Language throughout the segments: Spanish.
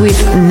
with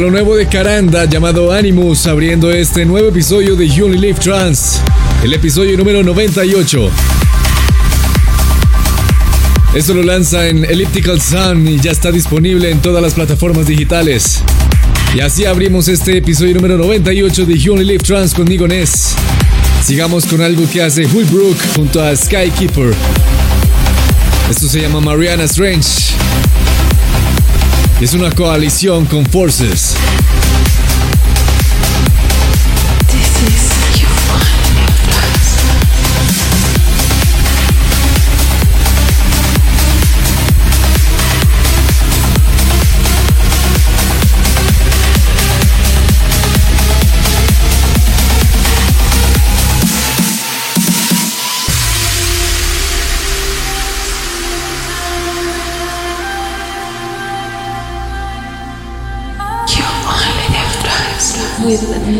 lo nuevo de Caranda llamado Animus, abriendo este nuevo episodio de You Live Trans, el episodio número 98. Esto lo lanza en Elliptical Sun y ya está disponible en todas las plataformas digitales. Y así abrimos este episodio número 98 de You Live Trans conmigo Ness. Sigamos con algo que hace Brook junto a Skykeeper. Esto se llama Mariana Strange es una coalición con Forces.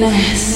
With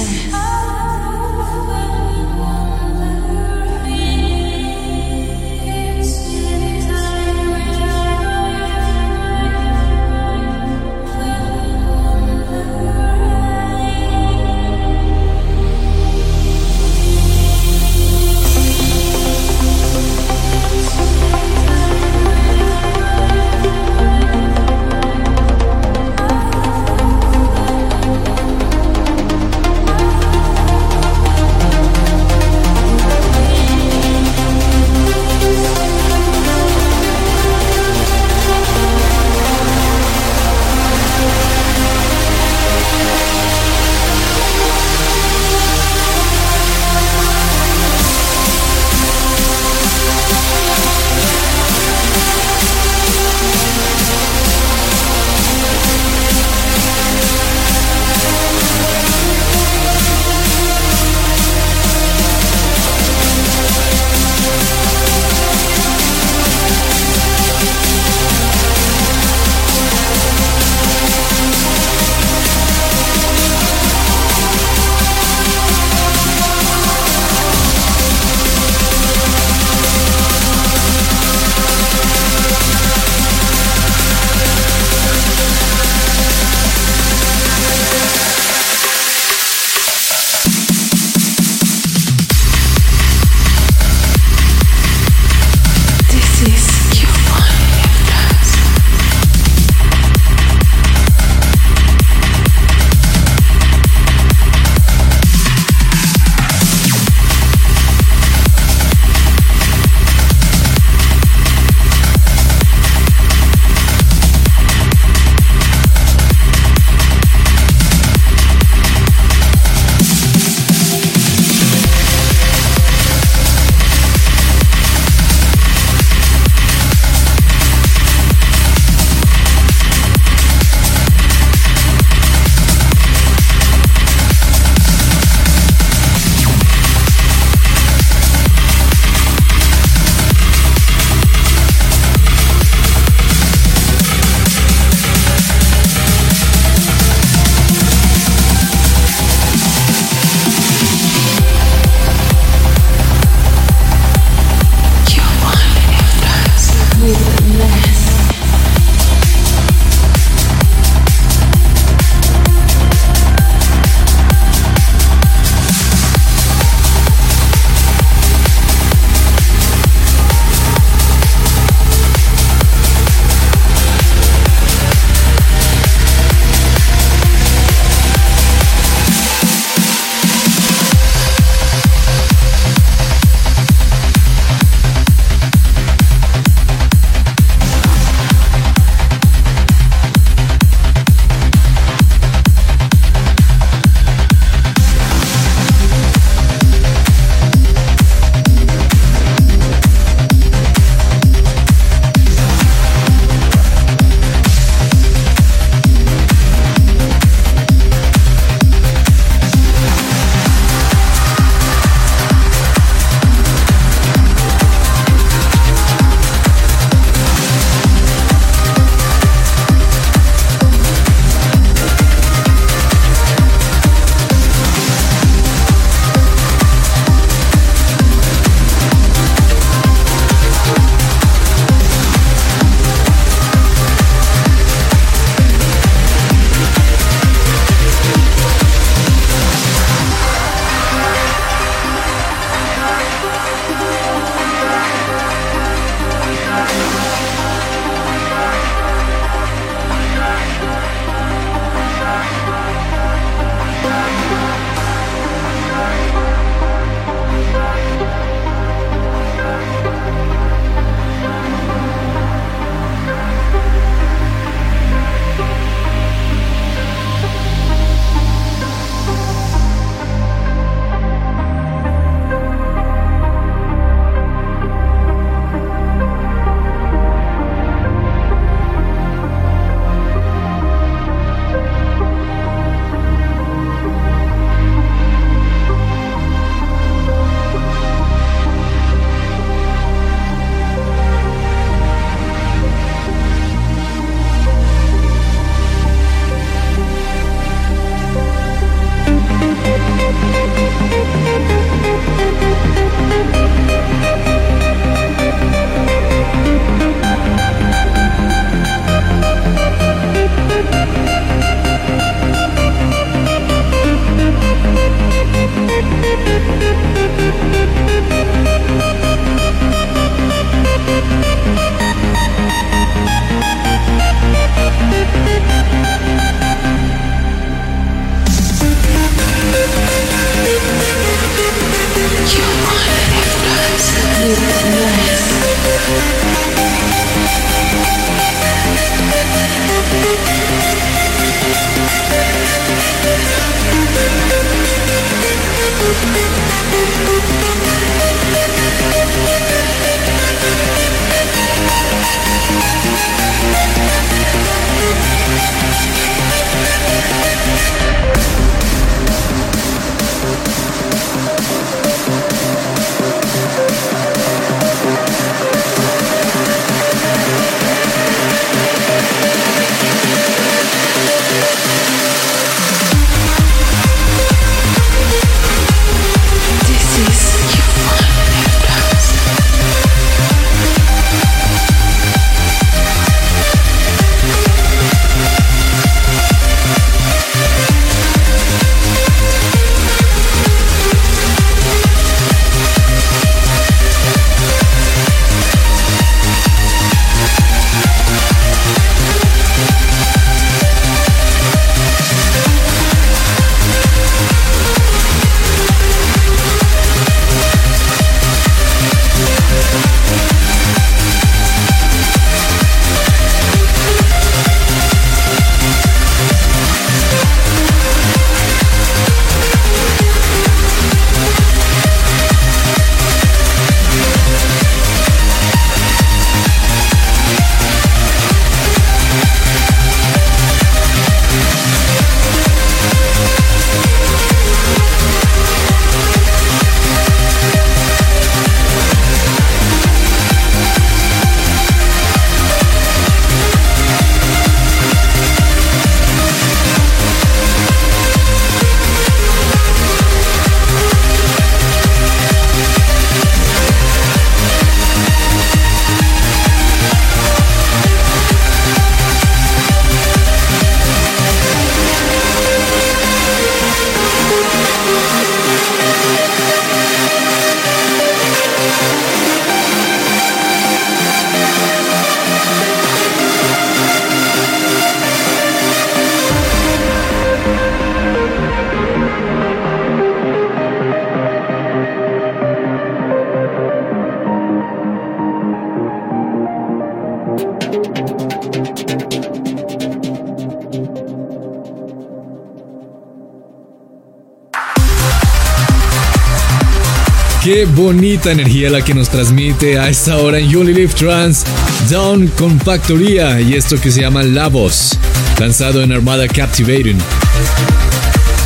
bonita energía la que nos transmite a esta hora en Only Live Trans, Down con Factoría y esto que se llama La Voz, lanzado en Armada Captivating.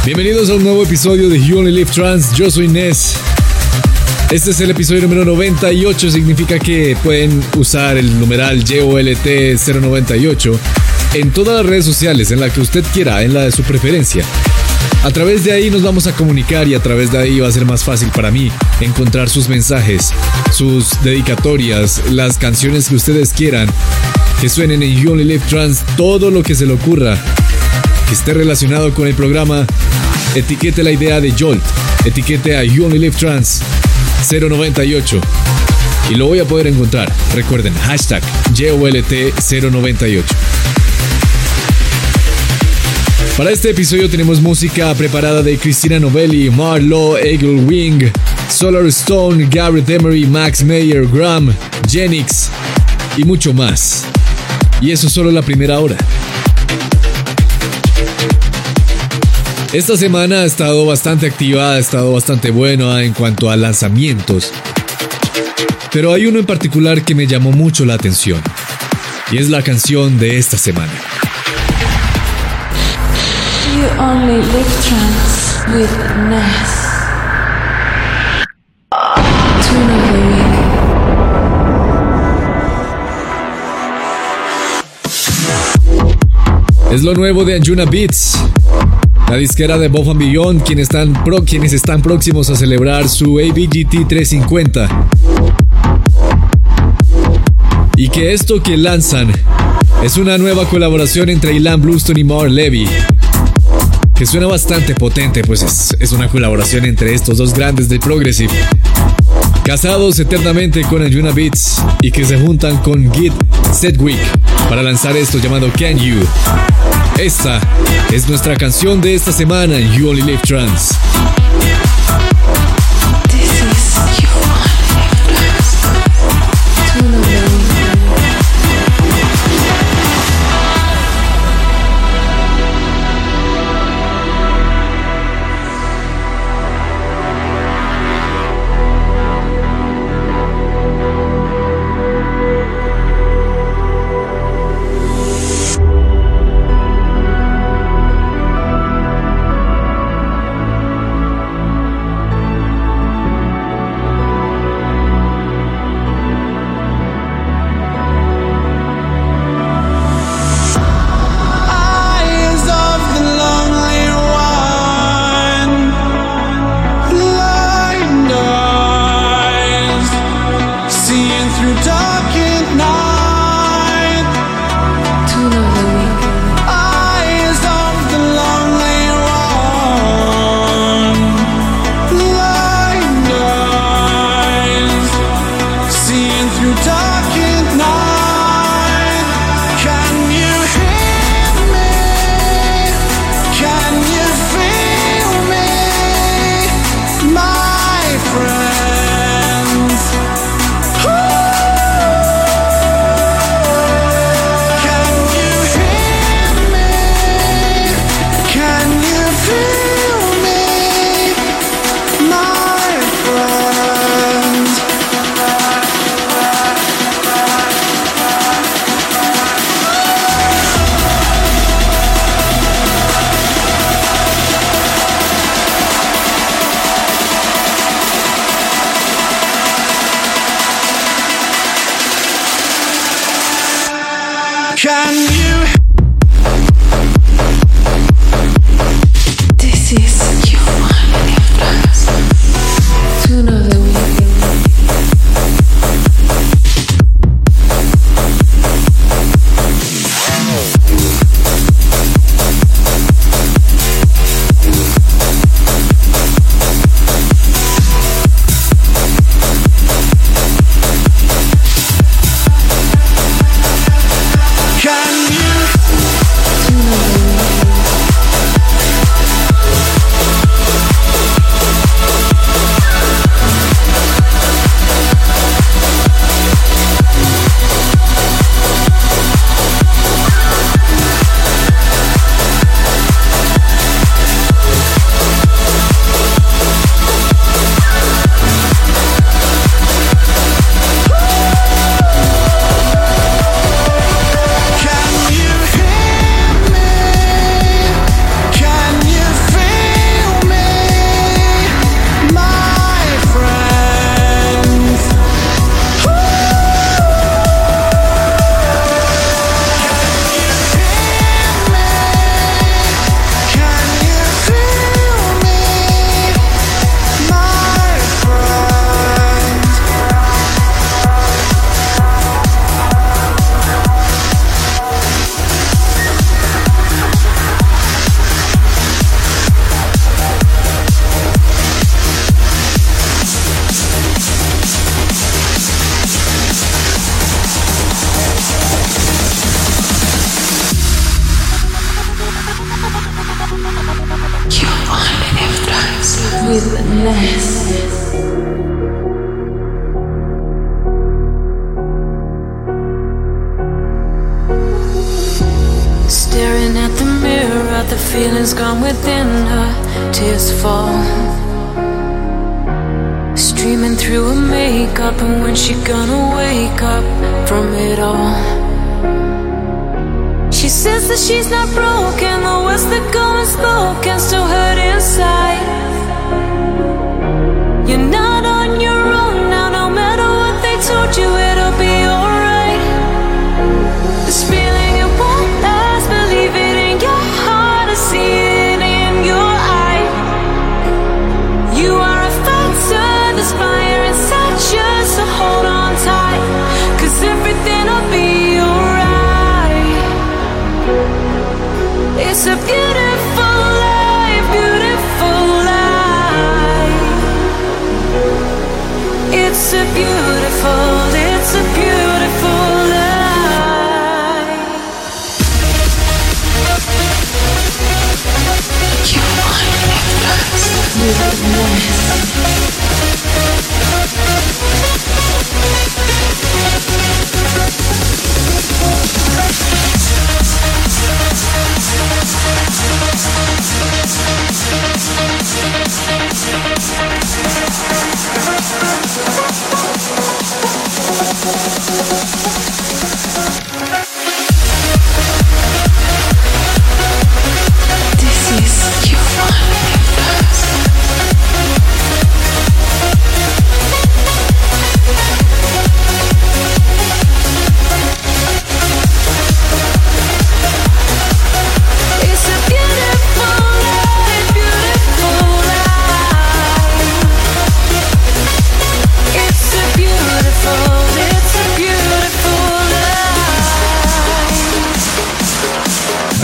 Bienvenidos a un nuevo episodio de You Only Live Trans, yo soy Ness. Este es el episodio número 98, significa que pueden usar el numeral YOLT098 en todas las redes sociales, en la que usted quiera, en la de su preferencia. A través de ahí nos vamos a comunicar y a través de ahí va a ser más fácil para mí encontrar sus mensajes, sus dedicatorias, las canciones que ustedes quieran, que suenen en You Only Live Trans, todo lo que se le ocurra, que esté relacionado con el programa, etiquete la idea de Jolt, etiquete a You Only Live Trans 098 y lo voy a poder encontrar. Recuerden, hashtag JOLT098. Para este episodio tenemos música preparada de Cristina Novelli, Marlo, Eagle Wing, Solar Stone, Garrett Emery, Max Mayer, Graham, Genix y mucho más. Y eso es solo la primera hora. Esta semana ha estado bastante activa, ha estado bastante buena en cuanto a lanzamientos. Pero hay uno en particular que me llamó mucho la atención. Y es la canción de esta semana. You only live trance with Ness. Es lo nuevo de Anjuna Beats, la disquera de Bob and Beyond, quienes están, quienes están próximos a celebrar su ABGT 350. Y que esto que lanzan es una nueva colaboración entre Ilan Bluestone y Mar Levy. Que suena bastante potente, pues es, una colaboración entre estos dos grandes del Progressive. Casados eternamente con Anjuna Beats y que se juntan con Git Sedgwick para lanzar esto llamado Can You. Esta es nuestra canción de esta semana You Only Live Trans.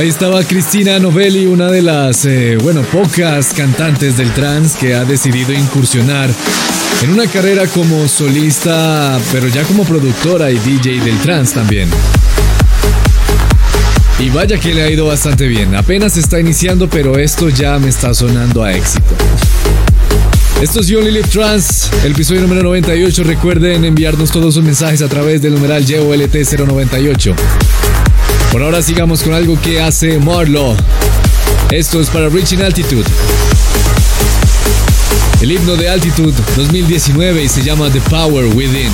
Ahí estaba Cristina Novelli, una de las, eh, bueno, pocas cantantes del trance que ha decidido incursionar en una carrera como solista, pero ya como productora y DJ del trance también. Y vaya que le ha ido bastante bien. Apenas está iniciando, pero esto ya me está sonando a éxito. Esto es You Only Live Trans, el episodio número 98. Recuerden enviarnos todos sus mensajes a través del numeral YOLT098. Por ahora sigamos con algo que hace Marlo. Esto es para Reaching Altitude. El himno de Altitude 2019 y se llama The Power Within.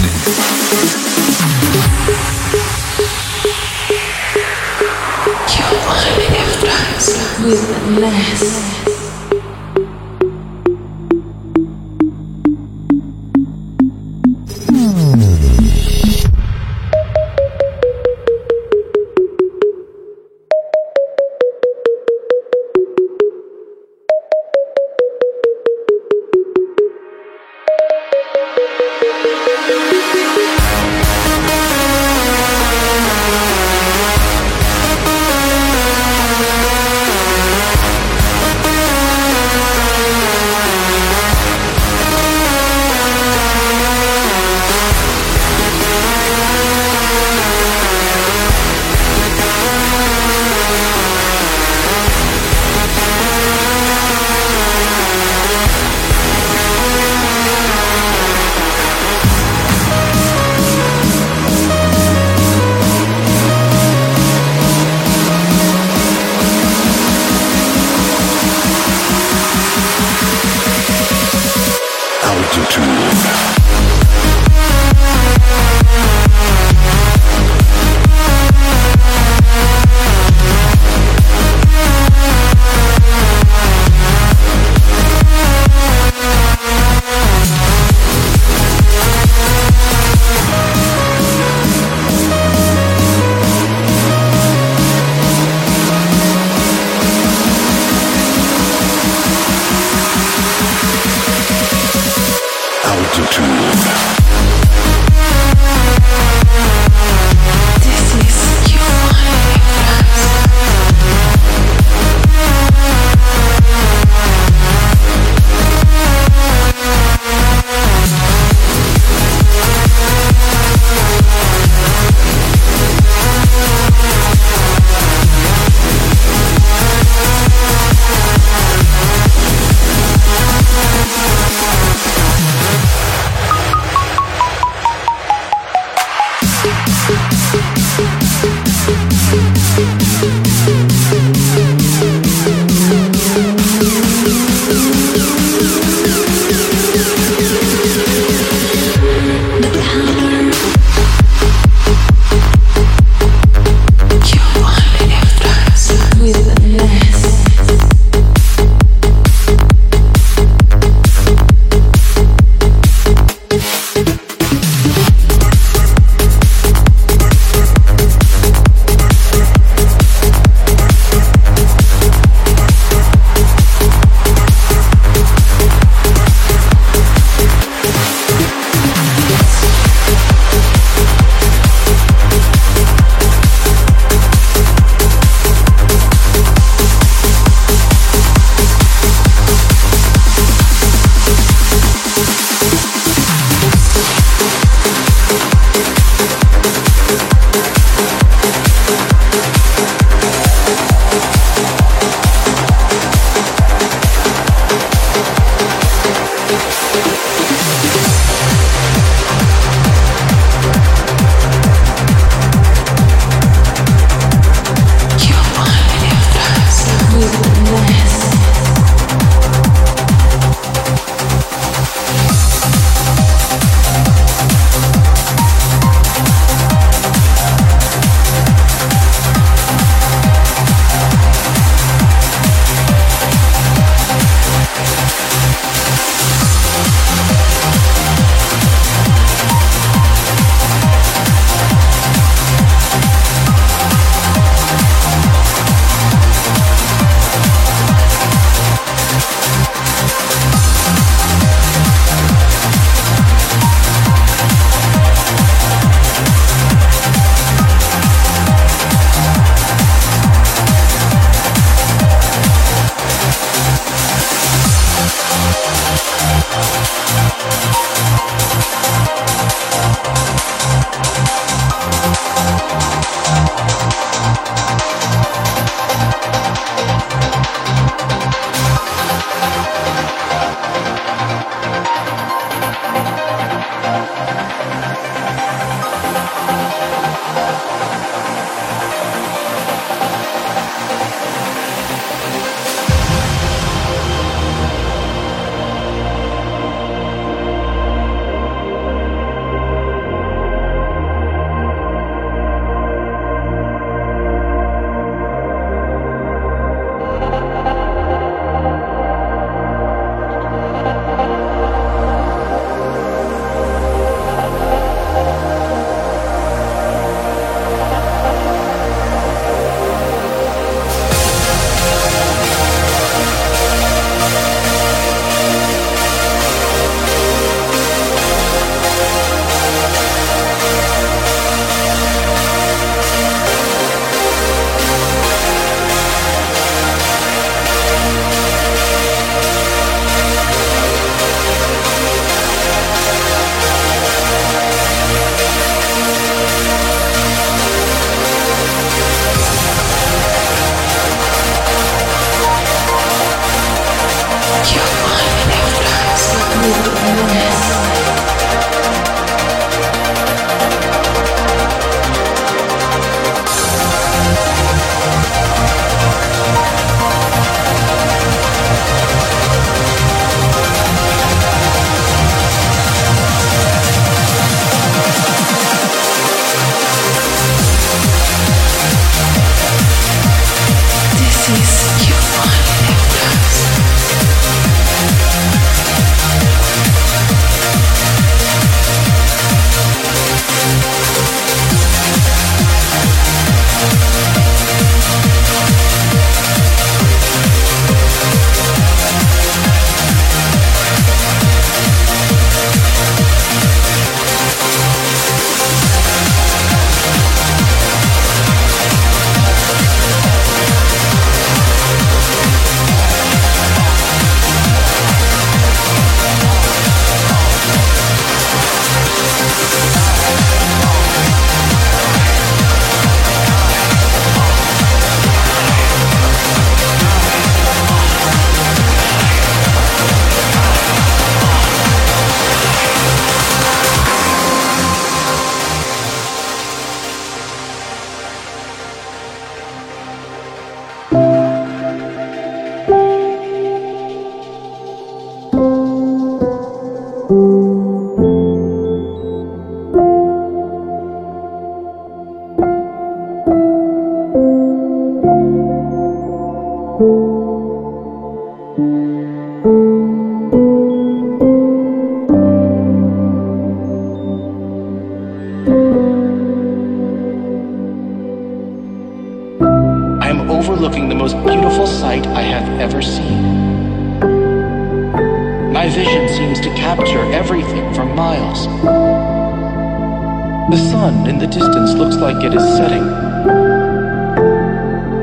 like it is setting.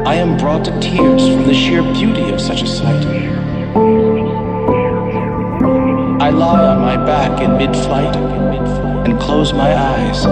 I am brought to tears from the sheer beauty of such a sight. I lie on my back in mid-flight and close my eyes.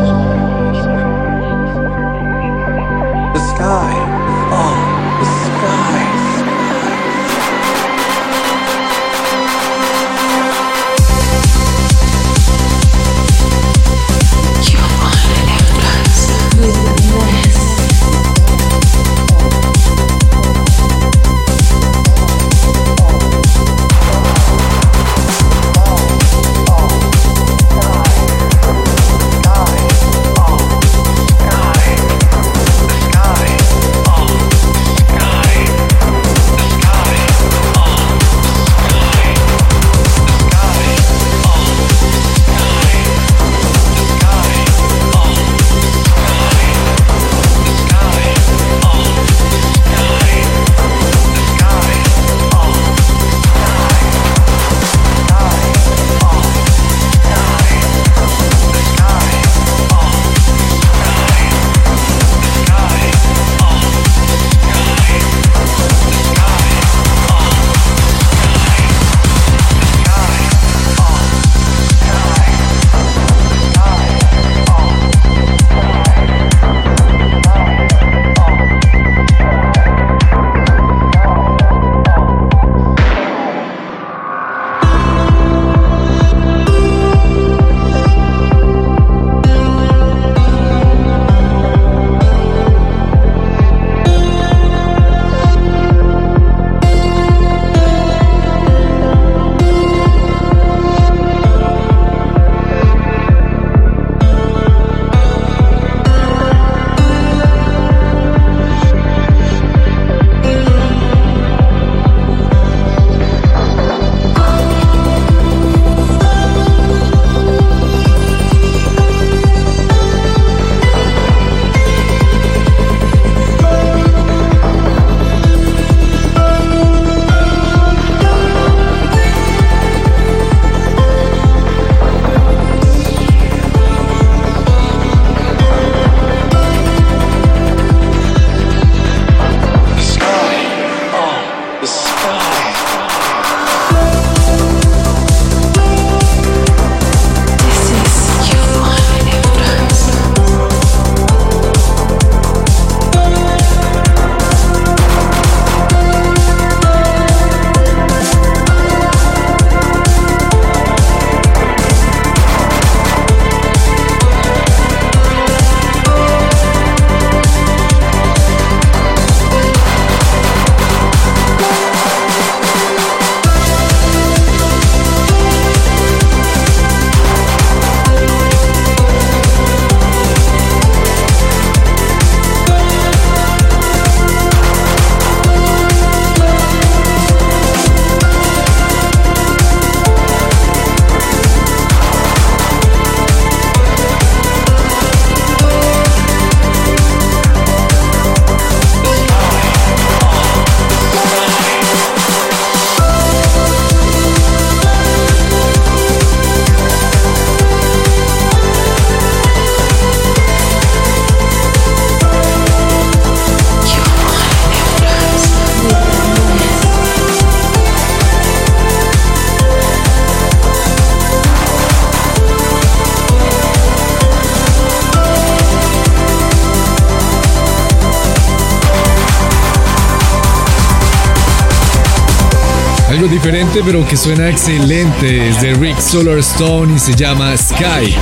Pero que suena excelente es de Rick Solarstone y se llama Sky.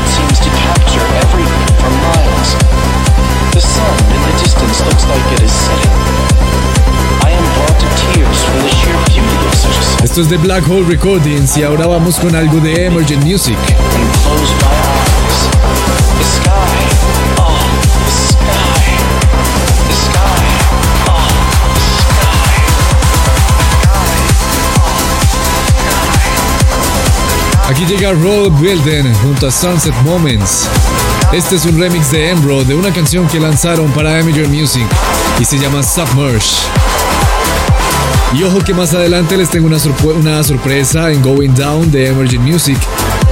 Esto es de Black Hole Recordings y ahora vamos con algo de Emergent Music. Aquí llega Rob Wilden junto a Sunset Moments. Este es un remix de Embro de una canción que lanzaron para Amateur Music y se llama Submerge. Y ojo que más adelante les tengo una, una sorpresa en Going Down de Emergent Music.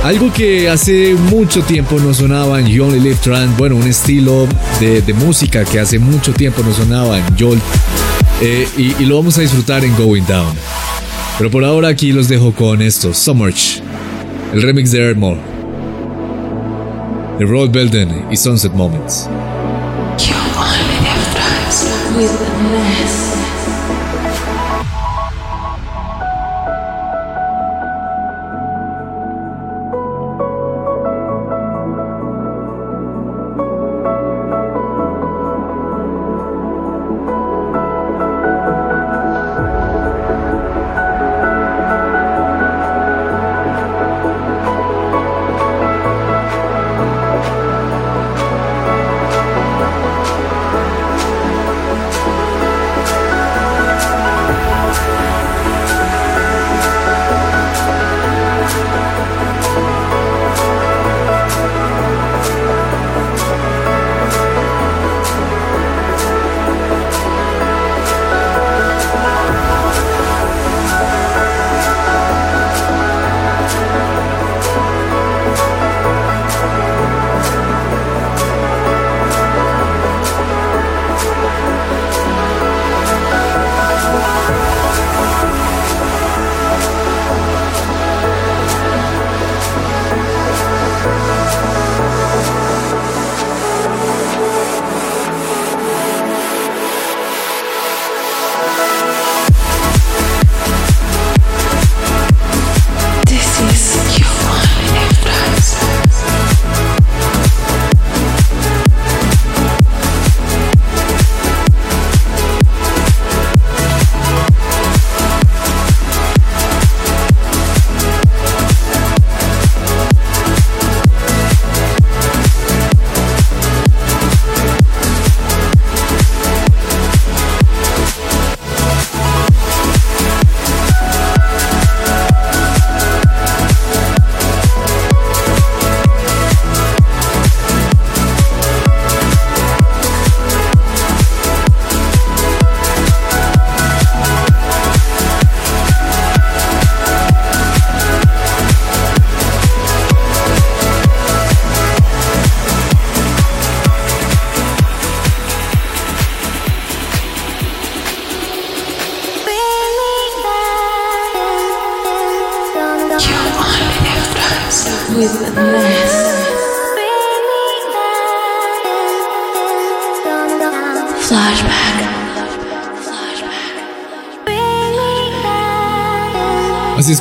Algo que hace mucho tiempo no sonaba en You Only Live Trans. Bueno, un estilo de, música que hace mucho tiempo no sonaba en Jolt. Eh, y, lo vamos a disfrutar en Going Down. Pero por ahora aquí los dejo con esto, Submerge el remix de Airmore, de Road Belden y Sunset Moments.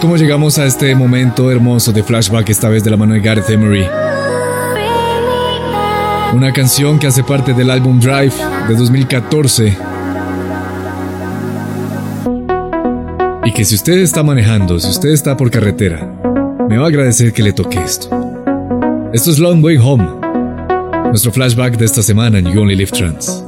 Es como llegamos a este momento hermoso de flashback, esta vez de la mano de Gareth Emery. Una canción que hace parte del álbum Drive de 2014. Y que si usted está manejando, si usted está por carretera, me va a agradecer que le toque esto. Esto es Long Way Home, nuestro flashback de esta semana en You Only Live Trans.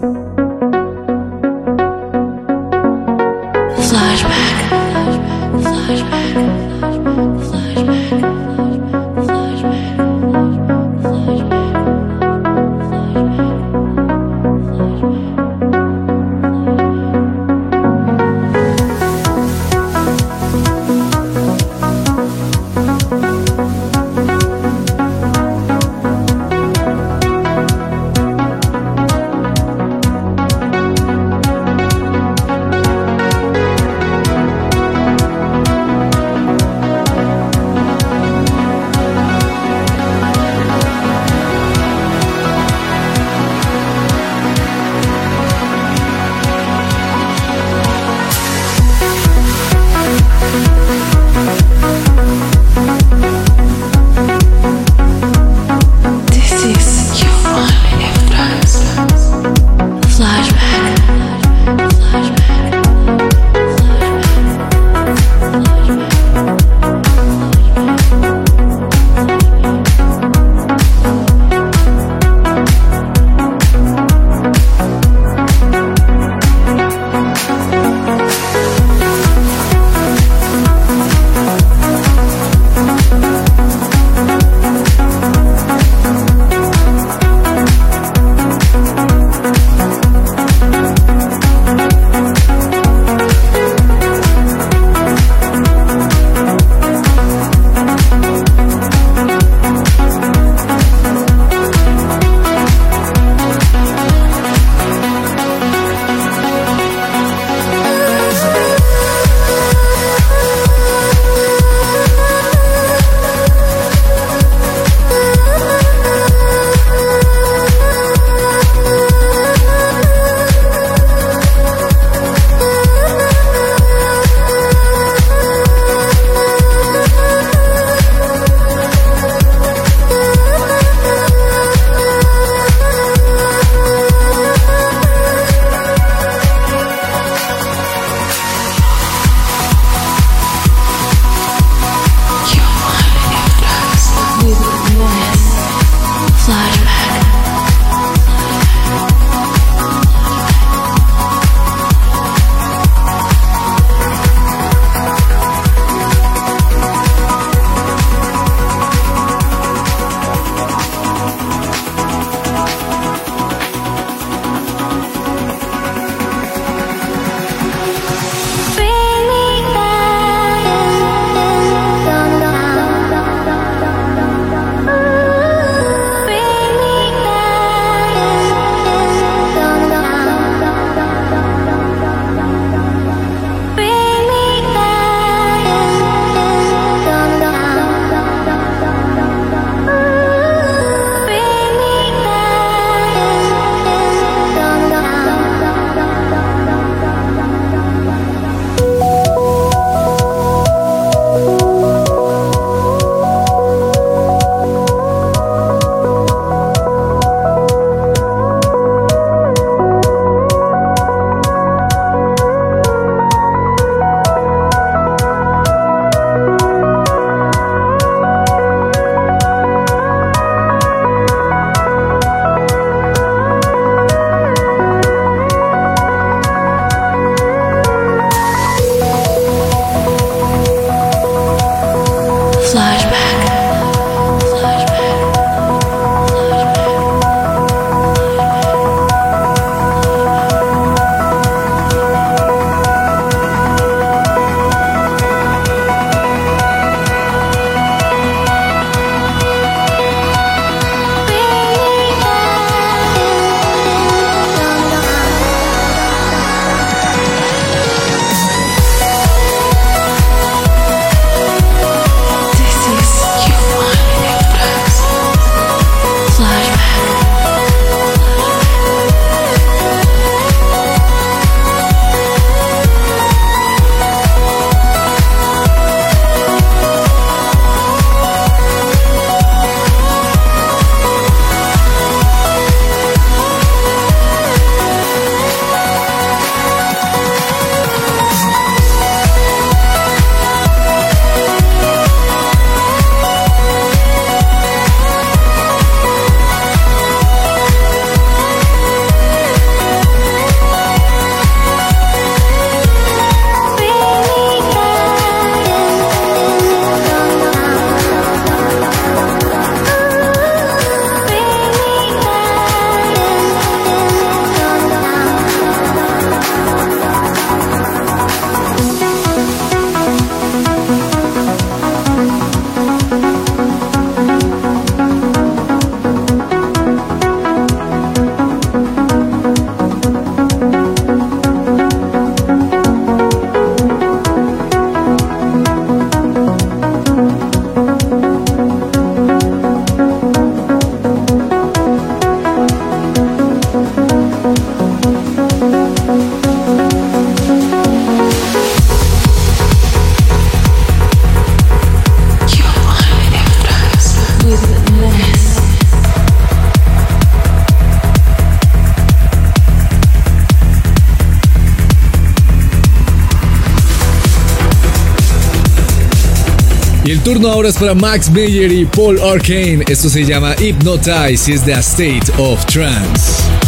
El turno ahora es para Max Meyer y Paul Arcane. Esto se llama Hypnotize y es de State of Trance.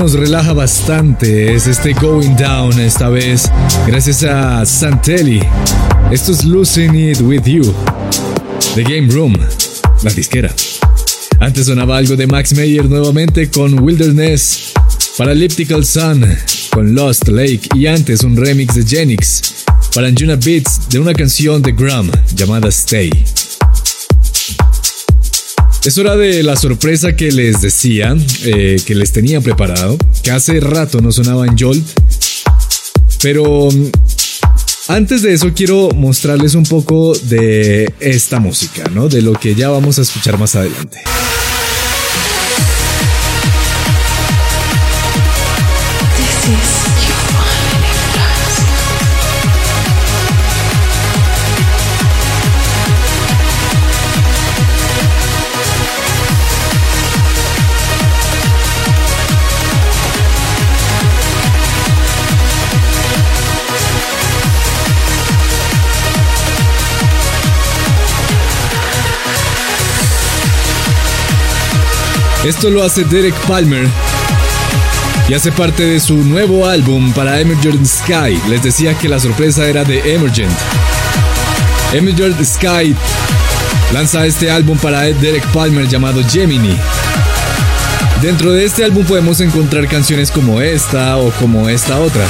Nos relaja bastante es este Going Down esta vez, gracias a Santelli. Esto es Losing It With You, The Game Room, la disquera. Antes sonaba algo de Max Mayer nuevamente con Wilderness, para Elliptical Sun con Lost Lake y antes un remix de Genix para Anjuna Beats de una canción de Graham llamada Stay. Es hora de la sorpresa que les decía, eh, que les tenía preparado, que hace rato no sonaba en Jolt. Pero mm, antes de eso quiero mostrarles un poco de esta música, ¿no? De lo que ya vamos a escuchar más adelante. Esto lo hace Derek Palmer y hace parte de su nuevo álbum para Emergent Sky. Les decía que la sorpresa era de Emergent. Emergent Sky lanza este álbum para Derek Palmer llamado Gemini. Dentro de este álbum podemos encontrar canciones como esta o como esta otra.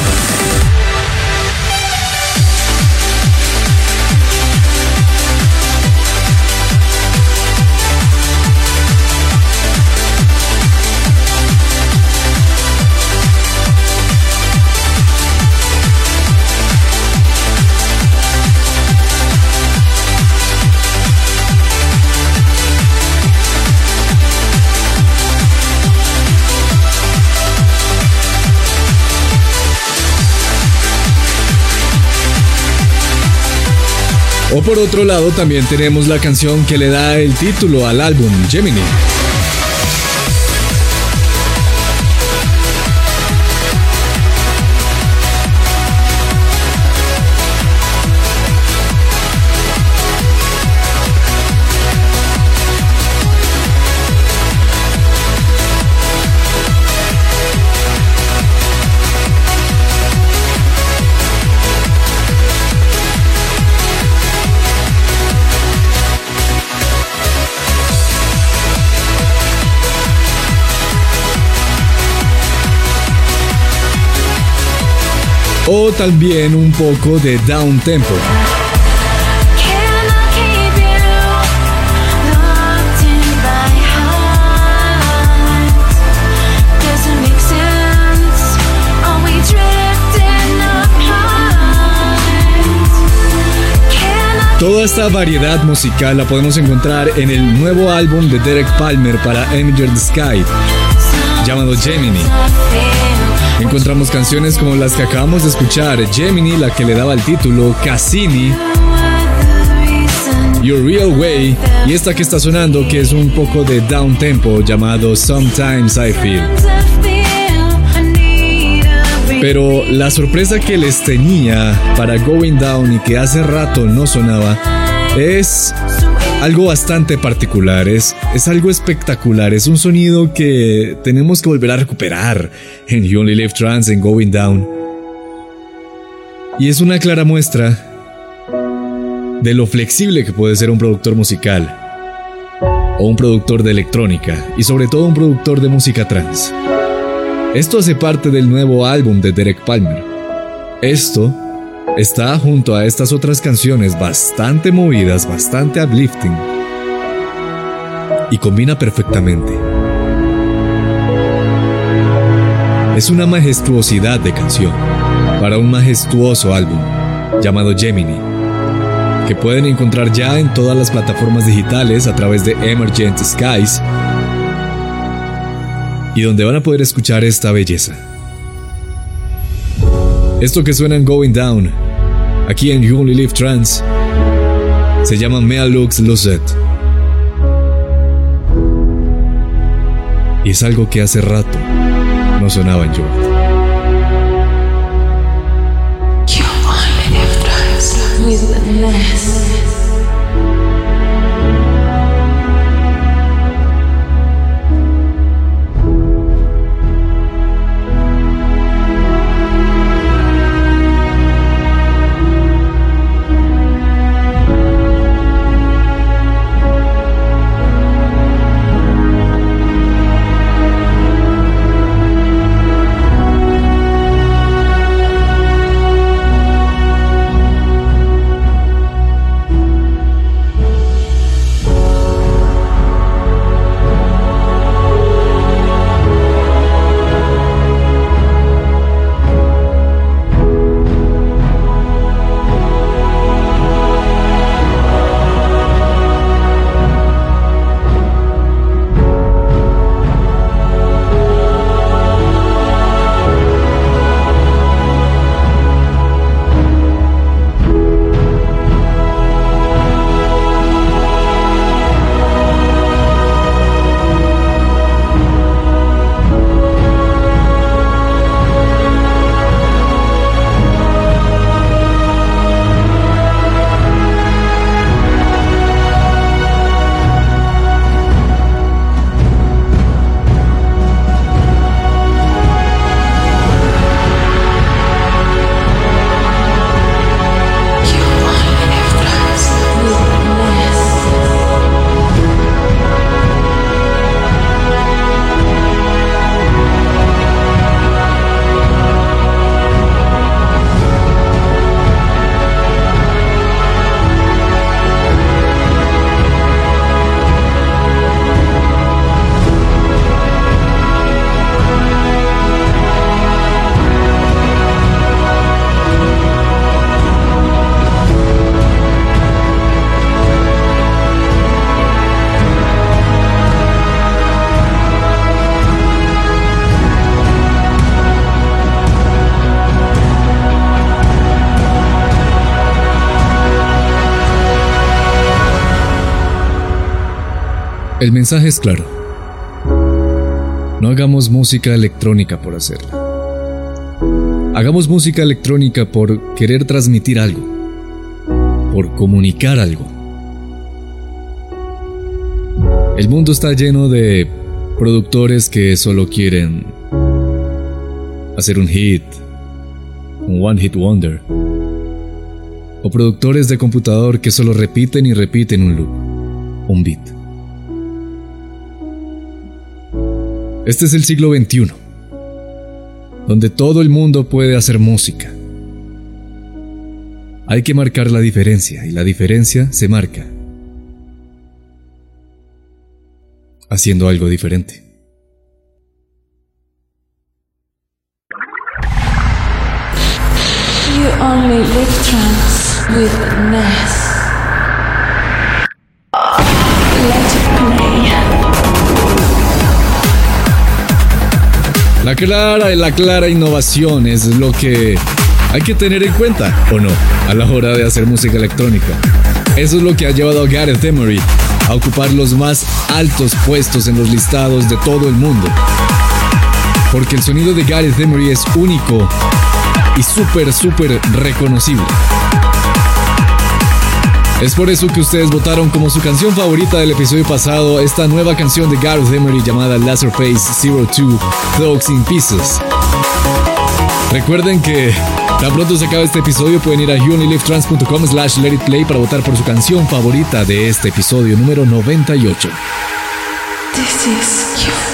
O por otro lado también tenemos la canción que le da el título al álbum, Gemini. O también un poco de down tempo. Toda esta variedad musical la podemos encontrar en el nuevo álbum de Derek Palmer para Enter the Sky, llamado Gemini. Encontramos canciones como las que acabamos de escuchar, Gemini, la que le daba el título, Cassini, Your Real Way, y esta que está sonando que es un poco de down tempo llamado Sometimes I Feel. Pero la sorpresa que les tenía para Going Down y que hace rato no sonaba es algo bastante particular, es, es algo espectacular, es un sonido que tenemos que volver a recuperar en You Only Live Trans, en Going Down. Y es una clara muestra de lo flexible que puede ser un productor musical, o un productor de electrónica, y sobre todo un productor de música trans. Esto hace parte del nuevo álbum de Derek Palmer. Esto está junto a estas otras canciones bastante movidas, bastante uplifting, y combina perfectamente. Es una majestuosidad de canción para un majestuoso álbum llamado Gemini, que pueden encontrar ya en todas las plataformas digitales a través de Emergent Skies y donde van a poder escuchar esta belleza. Esto que suena en Going Down, aquí en You Only Live Trans, se llama Mea Lux Lucet. Y es algo que hace rato no sonaba en You. El mensaje es claro. No hagamos música electrónica por hacerla. Hagamos música electrónica por querer transmitir algo, por comunicar algo. El mundo está lleno de productores que solo quieren hacer un hit, un one hit wonder, o productores de computador que solo repiten y repiten un loop, un beat. Este es el siglo XXI, donde todo el mundo puede hacer música. Hay que marcar la diferencia y la diferencia se marca haciendo algo diferente. La clara la clara innovación es lo que hay que tener en cuenta, ¿o no? A la hora de hacer música electrónica. Eso es lo que ha llevado a Gareth Emery a ocupar los más altos puestos en los listados de todo el mundo. Porque el sonido de Gareth Emery es único y súper, súper reconocible. Es por eso que ustedes votaron como su canción favorita del episodio pasado esta nueva canción de Gareth Emery llamada Laserface 02 Thugs in Pieces. Recuerden que tan pronto se acaba este episodio pueden ir a unilivetrans.com slash let it play para votar por su canción favorita de este episodio número 98. This is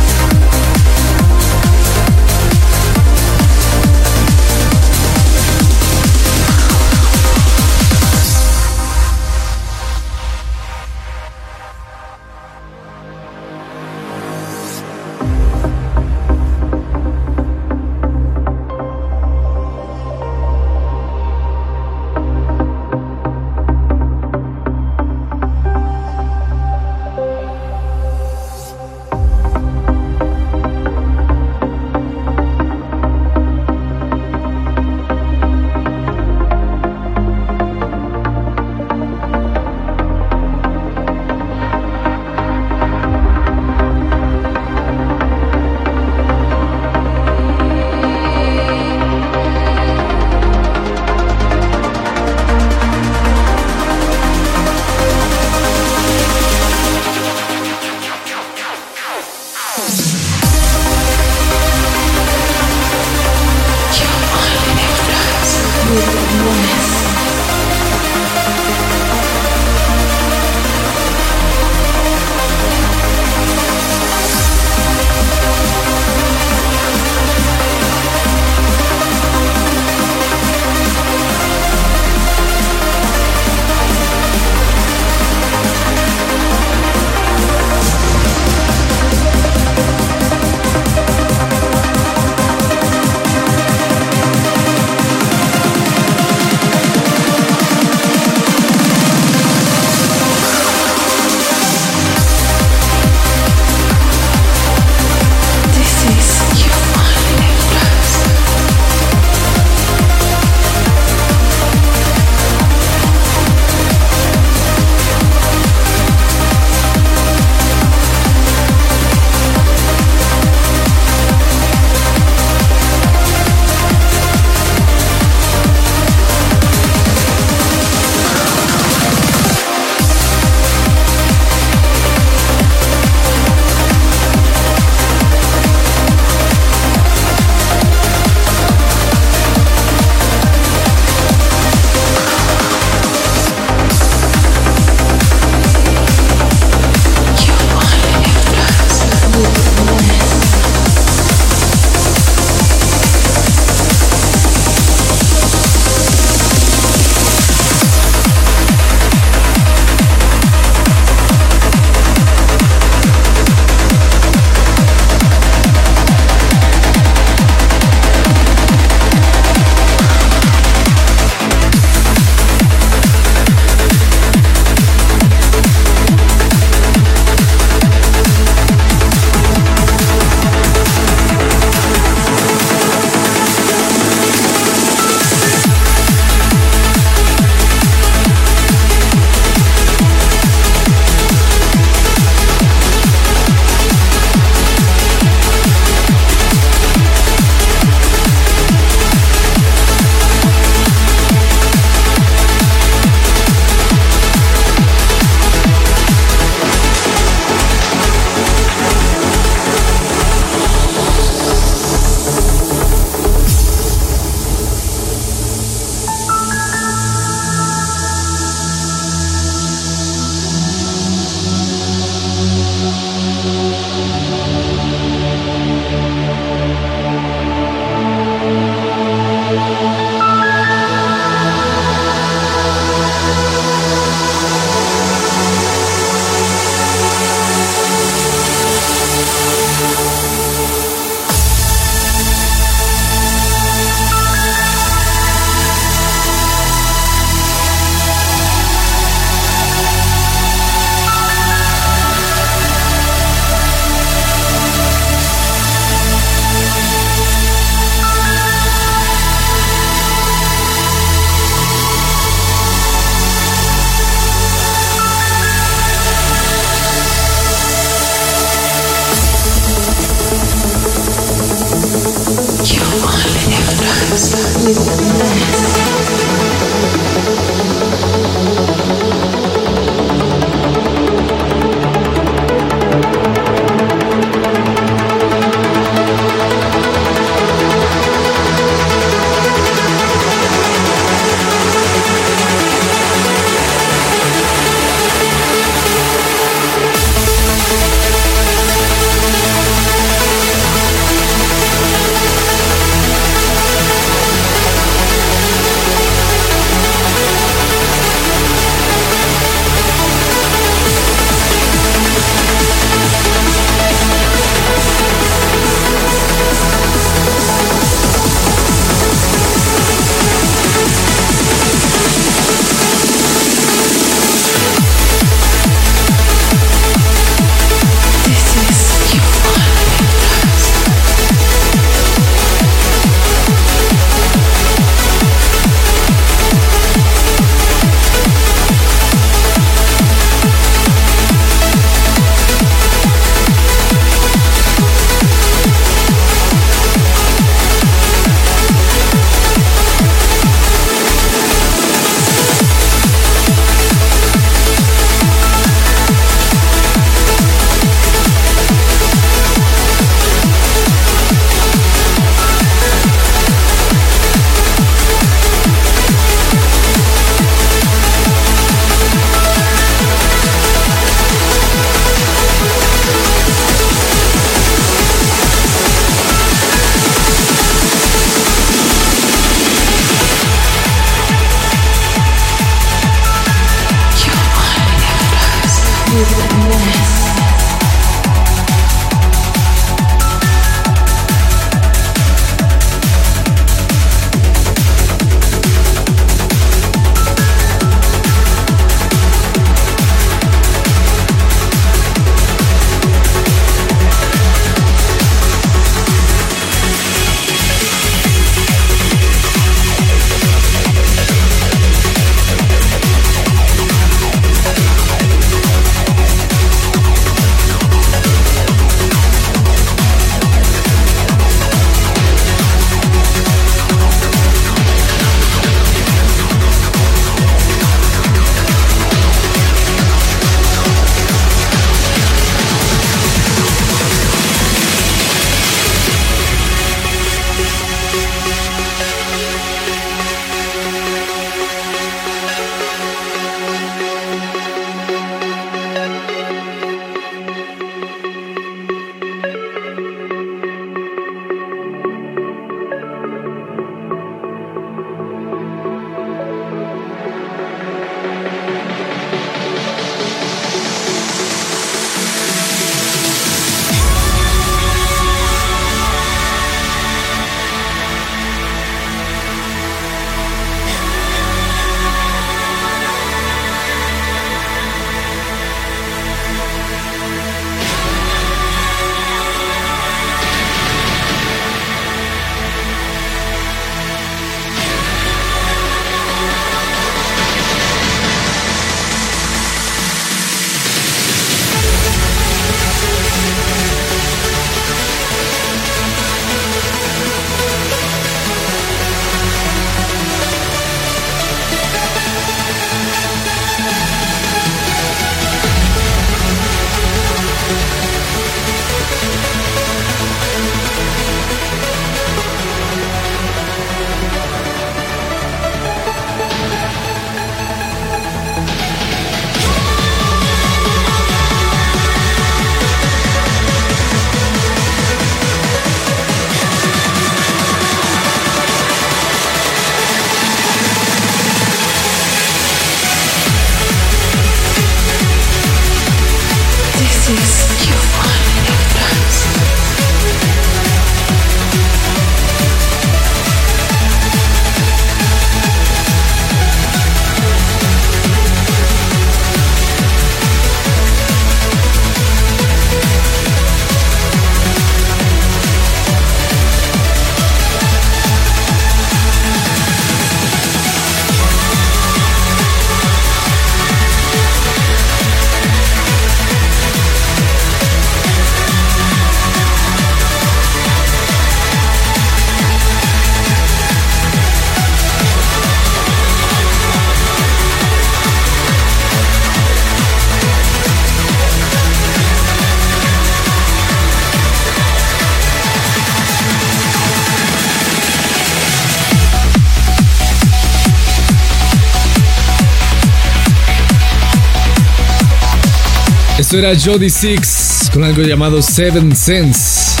Esto era Jody Six con algo llamado Seven Sense.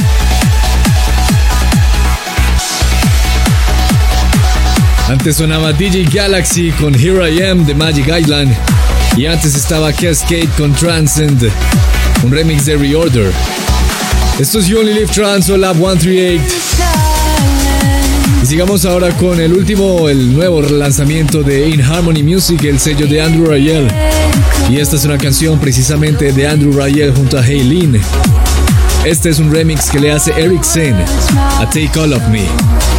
Antes sonaba DJ Galaxy con Here I Am de Magic Island. Y antes estaba Cascade con Transcend, un remix de Reorder. Esto es You Only Live Trans o Lab 138. Y sigamos ahora con el último, el nuevo lanzamiento de In Harmony Music, el sello de Andrew Rayel. Y esta es una canción precisamente de Andrew Rayel junto a Haylin. Este es un remix que le hace Eric Sen a Take All of Me.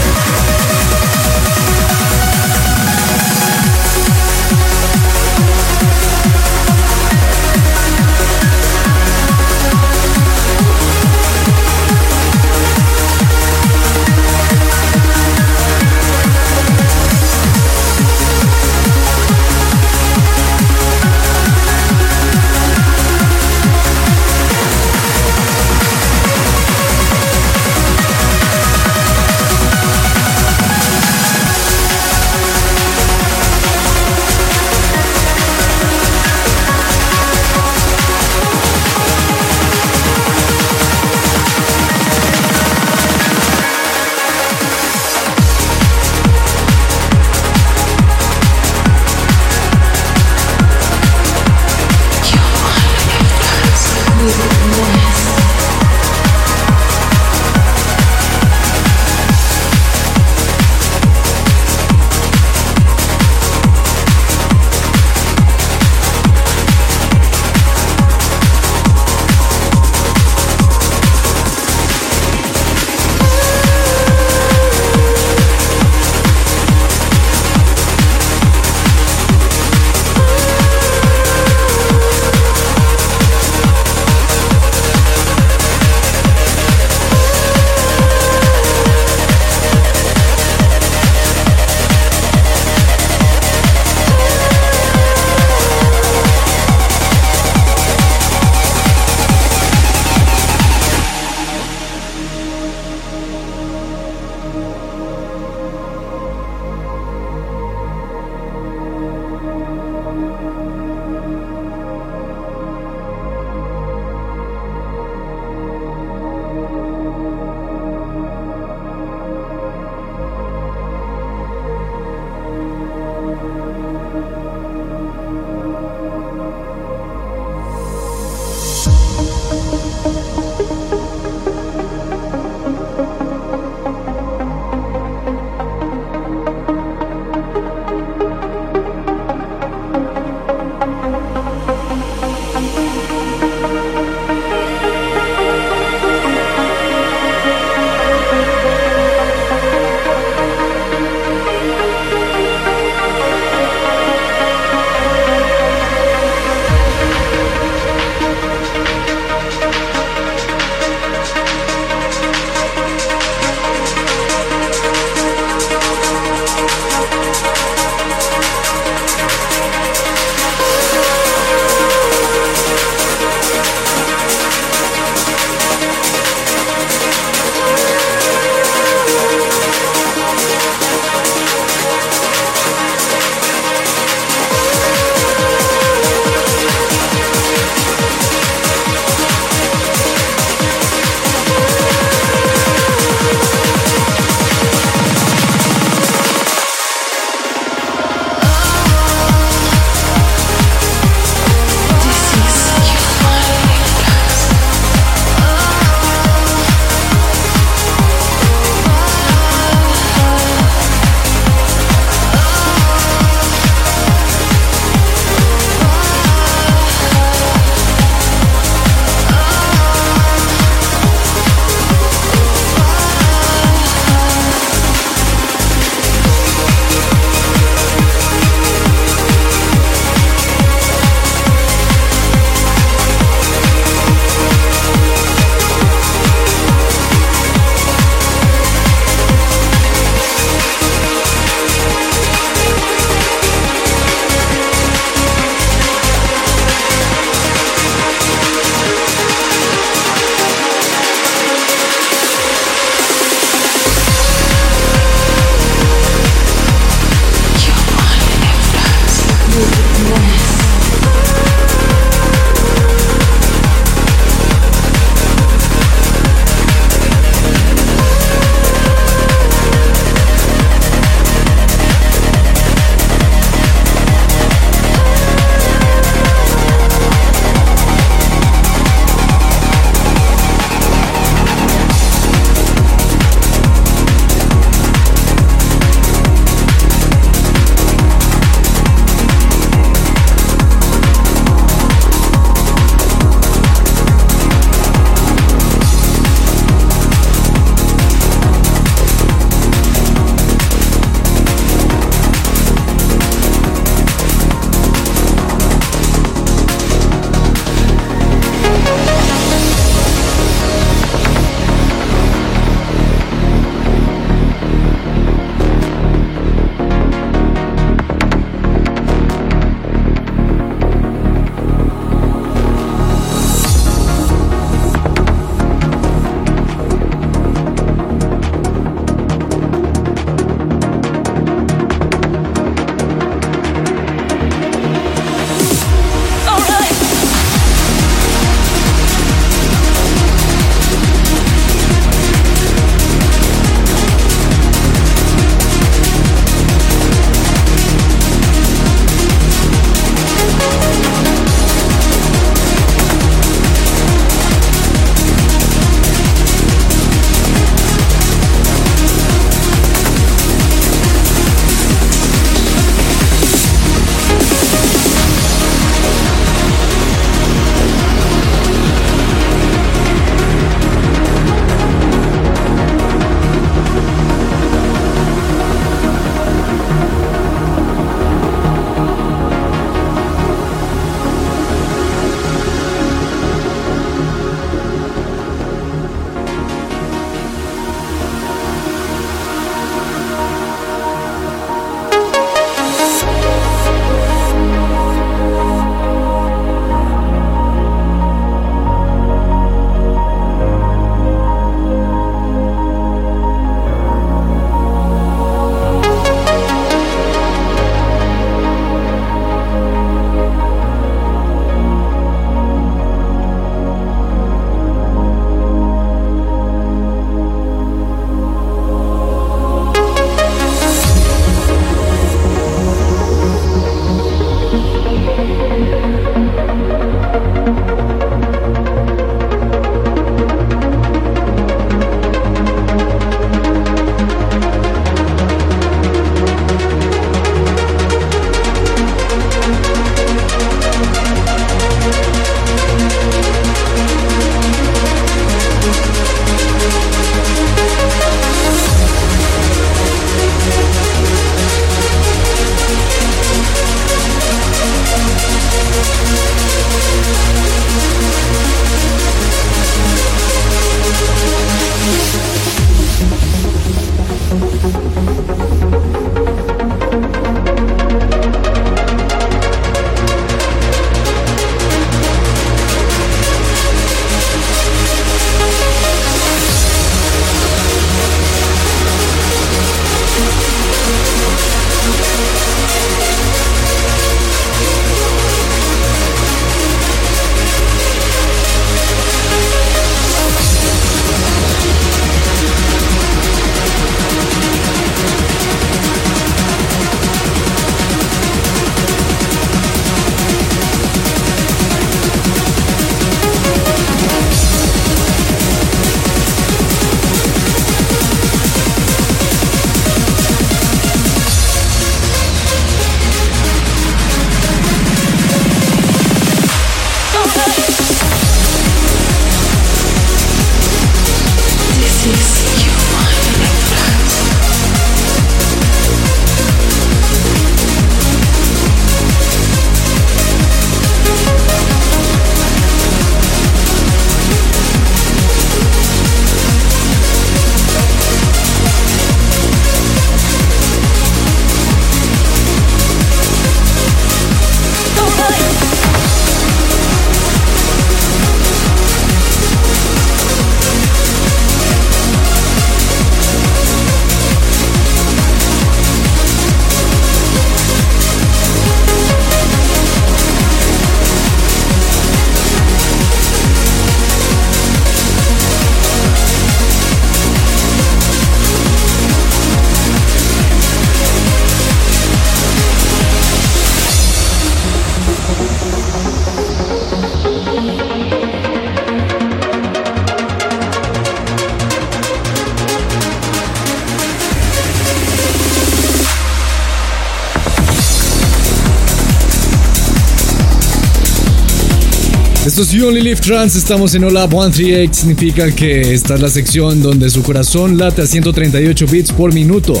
Esto es You Only Live Trans, estamos en Olab 138, significa que esta es la sección donde su corazón late a 138 bits por minuto.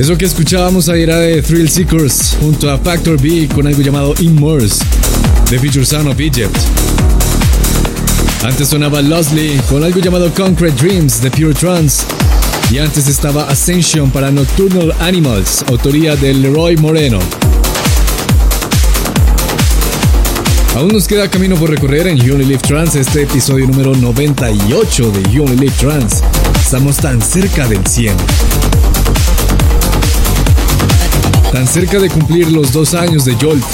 Eso que escuchábamos ahí era de Thrill Seekers junto a Factor B con algo llamado Immerse, de Future Sound of Egypt. Antes sonaba Losley con algo llamado Concrete Dreams de Pure Trance. Y antes estaba Ascension para Nocturnal Animals, autoría de Leroy Moreno. Aún nos queda camino por recorrer en You Live Trance, este episodio número 98 de You Live Trance. Estamos tan cerca del 100. Tan cerca de cumplir los dos años de Jolt.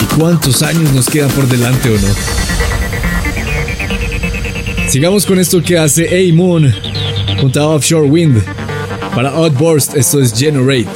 ¿Y cuántos años nos quedan por delante o no? Sigamos con esto que hace A-Moon junto a Offshore Wind. Para Outburst, esto es Generate.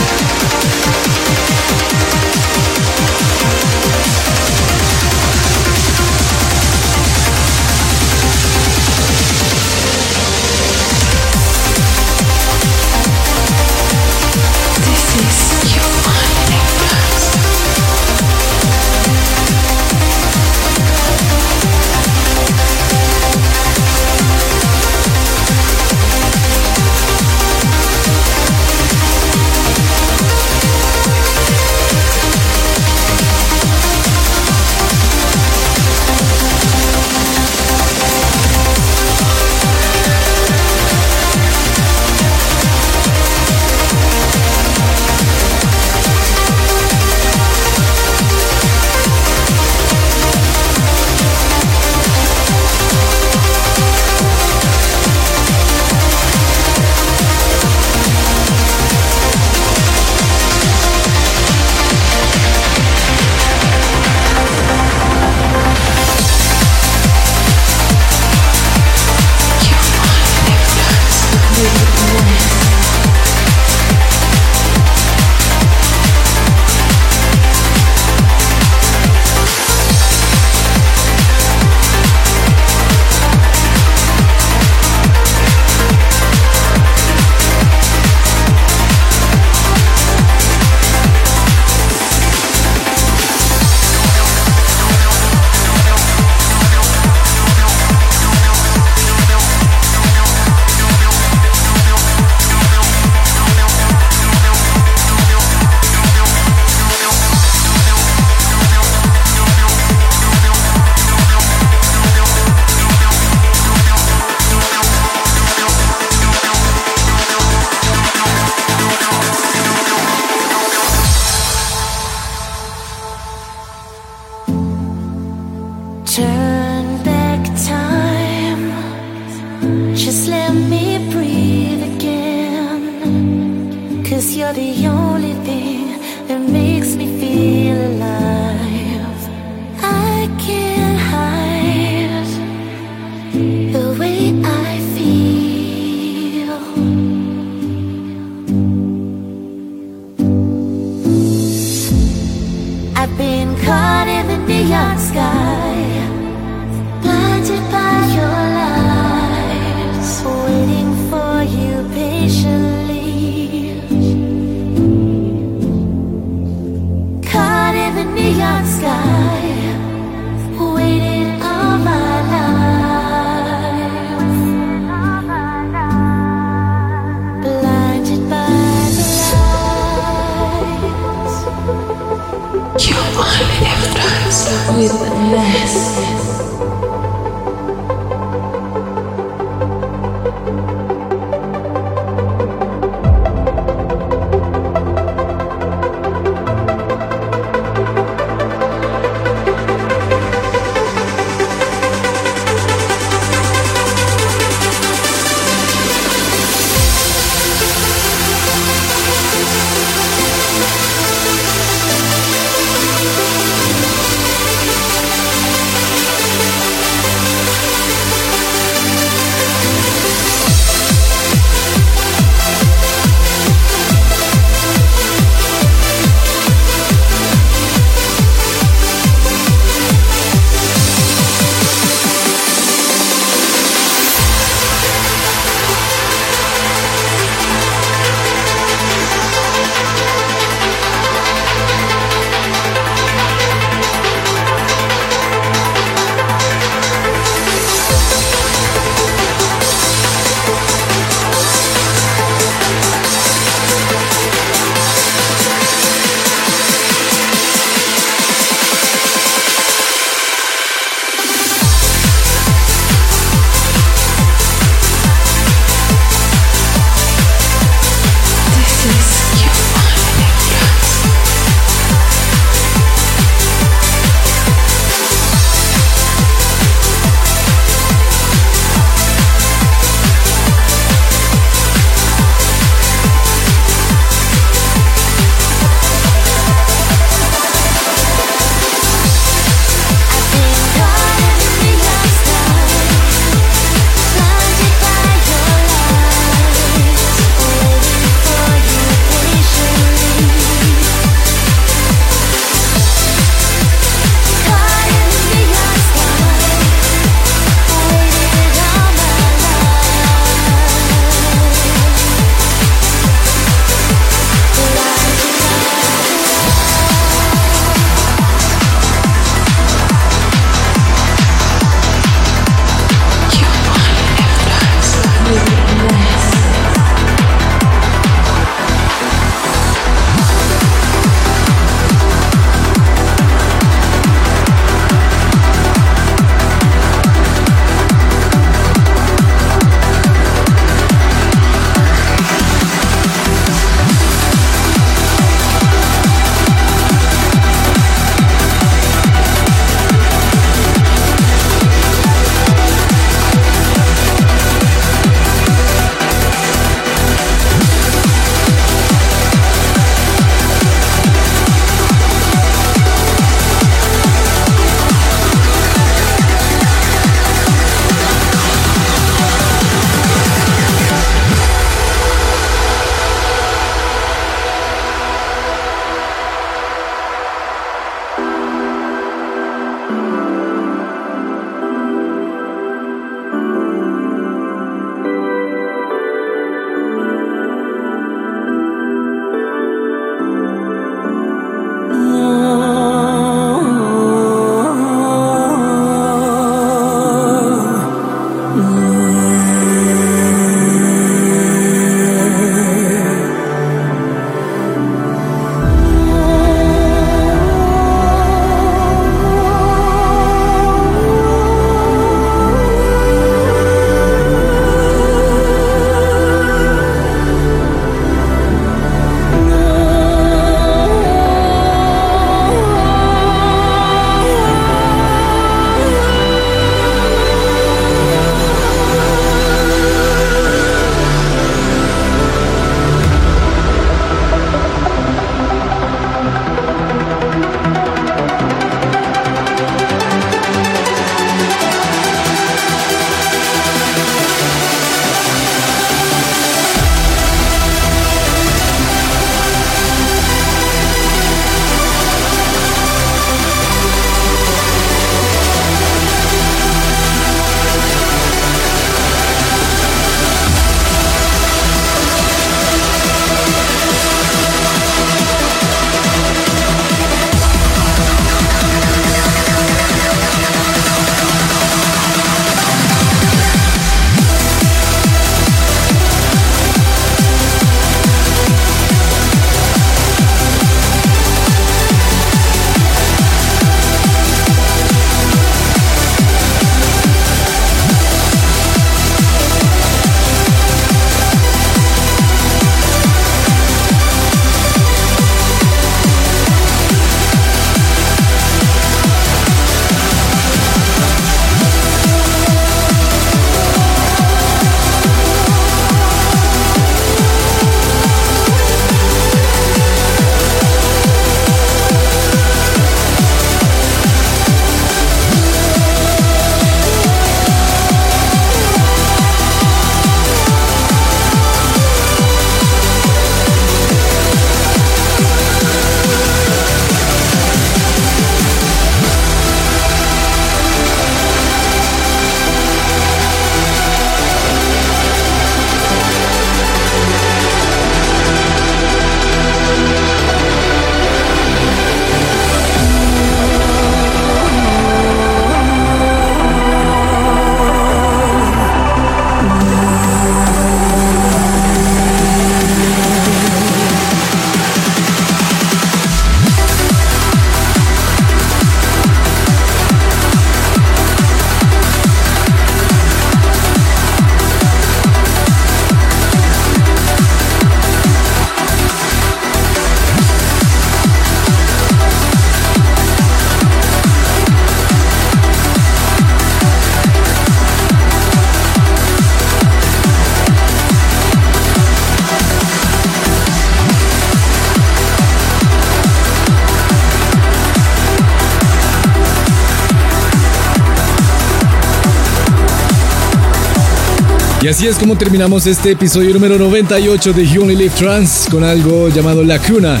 Y así es como terminamos este episodio número 98 de You Only Live Trans con algo llamado La Cuna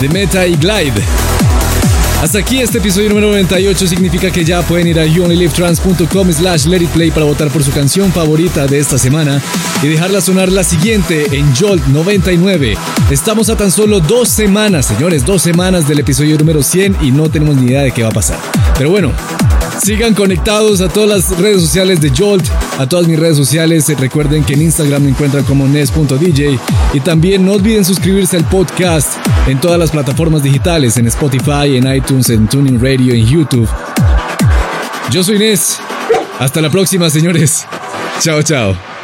de Meta y Glide. Hasta aquí este episodio número 98 significa que ya pueden ir a youonlylivetrans.com slash let it play para votar por su canción favorita de esta semana y dejarla sonar la siguiente en Jolt 99. Estamos a tan solo dos semanas, señores, dos semanas del episodio número 100 y no tenemos ni idea de qué va a pasar. Pero bueno, Sigan conectados a todas las redes sociales de Jolt, a todas mis redes sociales. Recuerden que en Instagram me encuentran como nes.dj y también no olviden suscribirse al podcast en todas las plataformas digitales, en Spotify, en iTunes, en Tuning Radio, en YouTube. Yo soy Nes. Hasta la próxima, señores. Chao, chao.